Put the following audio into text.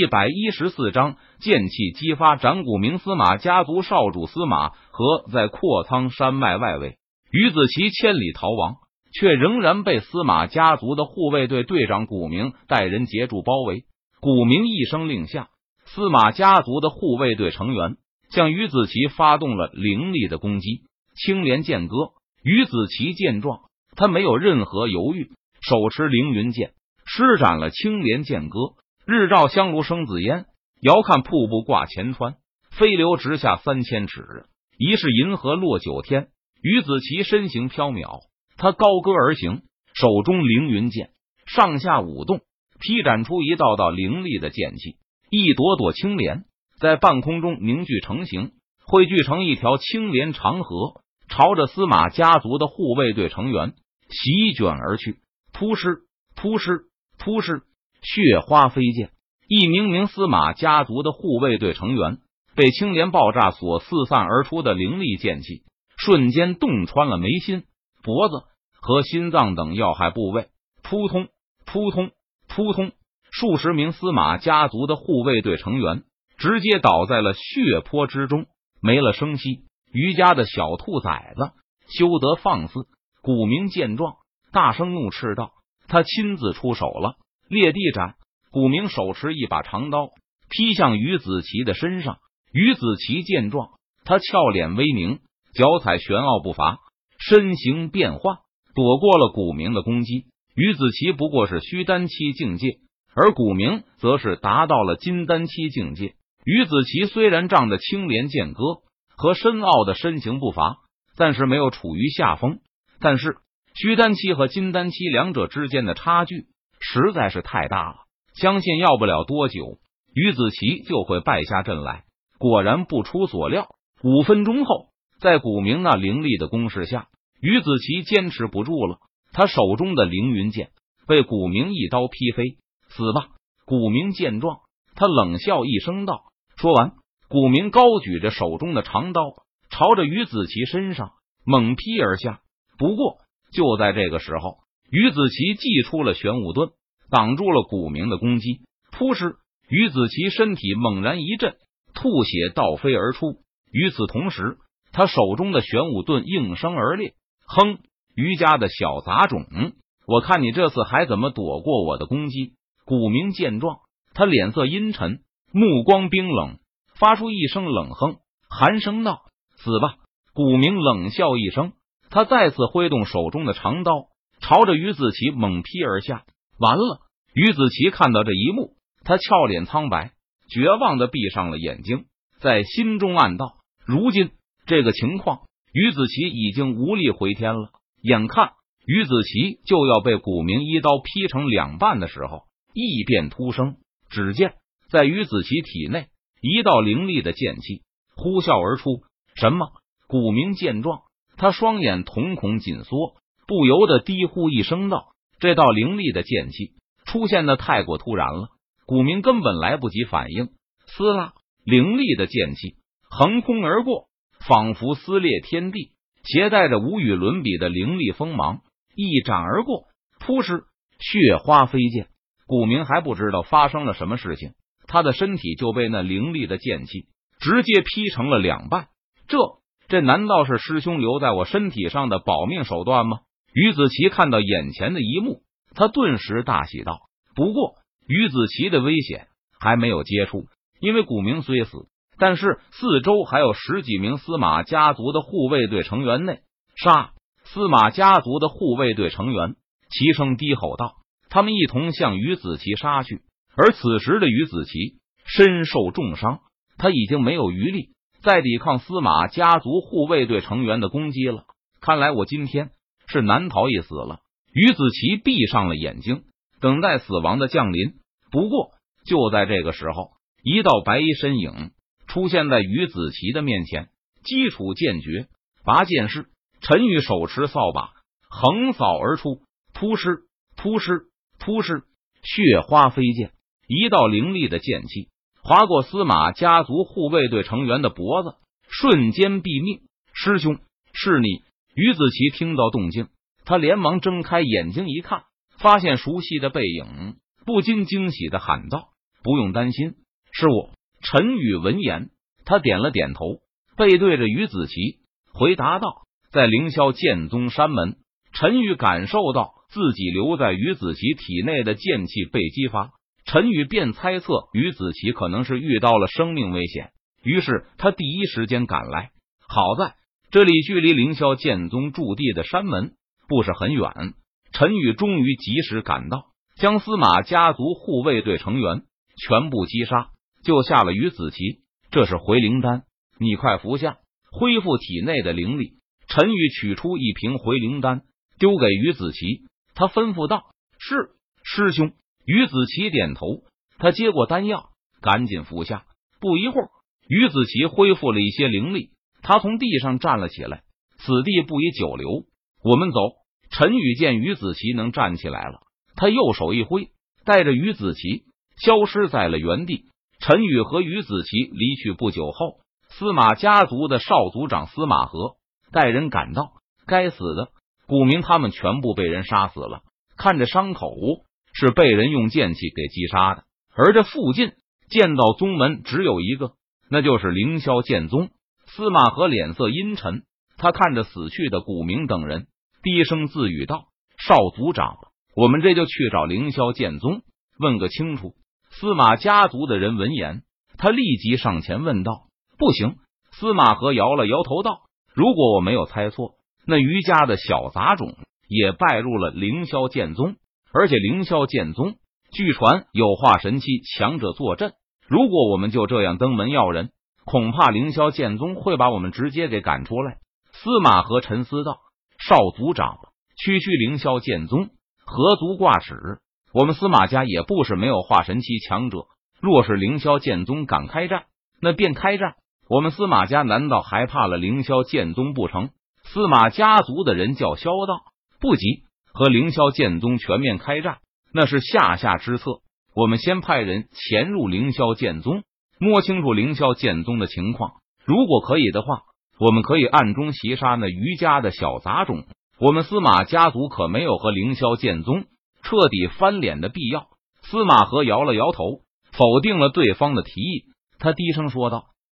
一百一十四章剑气激发，斩古明司马家族少主司马和在阔苍山脉外围，于子奇千里逃亡，却仍然被司马家族的护卫队队长古明带人截住包围。古明一声令下，司马家族的护卫队成员向于子奇发动了凌厉的攻击。青莲剑歌，于子奇见状，他没有任何犹豫，手持凌云剑，施展了青莲剑歌。日照香炉生紫烟，遥看瀑布挂前川，飞流直下三千尺。疑是银河落九天。于子奇身形飘渺，他高歌而行，手中凌云剑上下舞动，劈斩出一道道凌厉的剑气，一朵朵青莲在半空中凝聚成形，汇聚成一条青莲长河。朝着司马家族的护卫队成员席卷而去，突施突施突施，血花飞溅。一名名司马家族的护卫队成员被青莲爆炸所四散而出的凌厉剑气，瞬间洞穿了眉心、脖子和心脏等要害部位，扑通扑通扑通，数十名司马家族的护卫队成员直接倒在了血泊之中，没了声息。余家的小兔崽子，休得放肆！古明见状，大声怒斥道：“他亲自出手了，裂地斩！”古明手持一把长刀，劈向于子琪的身上。于子琪见状，他俏脸微凝，脚踩玄奥步伐，身形变化，躲过了古明的攻击。于子琪不过是虚丹期境界，而古明则是达到了金丹期境界。于子琪虽然仗着青莲剑歌。和深奥的身形步伐暂时没有处于下风，但是虚丹期和金丹期两者之间的差距实在是太大了，相信要不了多久，于子琪就会败下阵来。果然不出所料，五分钟后，在古明那凌厉的攻势下，于子琪坚持不住了，他手中的凌云剑被古明一刀劈飞，死吧！古明见状，他冷笑一声道：“说完。”古明高举着手中的长刀，朝着于子琪身上猛劈而下。不过就在这个时候，于子琪祭出了玄武盾，挡住了古明的攻击。扑哧！于子琪身体猛然一震，吐血倒飞而出。与此同时，他手中的玄武盾应声而裂。哼！于家的小杂种，我看你这次还怎么躲过我的攻击？古明见状，他脸色阴沉，目光冰冷。发出一声冷哼，寒声道：“死吧！”古明冷笑一声，他再次挥动手中的长刀，朝着于子琪猛劈而下。完了！于子琪看到这一幕，他俏脸苍白，绝望的闭上了眼睛，在心中暗道：“如今这个情况，于子琪已经无力回天了。眼看于子琪就要被古明一刀劈成两半的时候，异变突生。只见在于子琪体内。一道凌厉的剑气呼啸而出。什么？古明见状，他双眼瞳孔紧缩，不由得低呼一声道：“这道凌厉的剑气出现的太过突然了，古明根本来不及反应。”撕拉！凌厉的剑气横空而过，仿佛撕裂天地，携带着无与伦比的凌厉锋芒，一斩而过。扑哧！血花飞溅。古明还不知道发生了什么事情。他的身体就被那凌厉的剑气直接劈成了两半。这这难道是师兄留在我身体上的保命手段吗？于子琪看到眼前的一幕，他顿时大喜道：“不过，于子琪的危险还没有结束，因为古明虽死，但是四周还有十几名司马家族的护卫队成员内。杀！司马家族的护卫队成员齐声低吼道：“他们一同向于子琪杀去。”而此时的于子琪身受重伤，他已经没有余力再抵抗司马家族护卫队成员的攻击了。看来我今天是难逃一死了。于子琪闭上了眼睛，等待死亡的降临。不过就在这个时候，一道白衣身影出现在于子琪的面前。基础剑诀拔剑式，陈宇手持扫把横扫而出，突施突施突施，血花飞溅。一道凌厉的剑气划过司马家族护卫队成员的脖子，瞬间毙命。师兄，是你！于子琪听到动静，他连忙睁开眼睛一看，发现熟悉的背影，不禁惊喜的喊道：“不用担心，是我。陈宇闻言，他点了点头，背对着于子琪回答道：“在凌霄剑宗山门。”陈宇感受到自己留在于子琪体内的剑气被激发，陈宇便猜测于子琪可能是遇到了生命危险，于是他第一时间赶来。好在这里距离凌霄剑宗驻地的山门不是很远，陈宇终于及时赶到，将司马家族护卫队成员全部击杀。救下了于子琪，这是回灵丹，你快服下，恢复体内的灵力。陈宇取出一瓶回灵丹，丢给于子琪，他吩咐道：“是师兄。”于子琪点头，他接过丹药，赶紧服下。不一会儿，于子琪恢复了一些灵力，他从地上站了起来。此地不宜久留，我们走。陈宇见于子琪能站起来了，他右手一挥，带着于子琪消失在了原地。陈宇和于子琪离去不久后，司马家族的少族长司马和带人赶到。该死的，古明他们全部被人杀死了。看着伤口，是被人用剑气给击杀的。而这附近剑道宗门只有一个，那就是凌霄剑宗。司马和脸色阴沉，他看着死去的古明等人，低声自语道：“少族长，我们这就去找凌霄剑宗，问个清楚。”司马家族的人闻言，他立即上前问道：“不行。”司马和摇了摇头道：“如果我没有猜错，那余家的小杂种也拜入了凌霄剑宗，而且凌霄剑宗据传有化神期强者坐镇。如果我们就这样登门要人，恐怕凌霄剑宗会把我们直接给赶出来。”司马和沉思道：“少族长，区区凌霄剑宗何足挂齿？”我们司马家也不是没有化神期强者，若是凌霄剑宗敢开战，那便开战。我们司马家难道还怕了凌霄剑宗不成？司马家族的人叫嚣道：“不急，和凌霄剑宗全面开战，那是下下之策。我们先派人潜入凌霄剑宗，摸清楚凌霄剑宗的情况。如果可以的话，我们可以暗中袭杀那余家的小杂种。我们司马家族可没有和凌霄剑宗。”彻底翻脸的必要。司马和摇了摇头，否定了对方的提议。他低声说道：“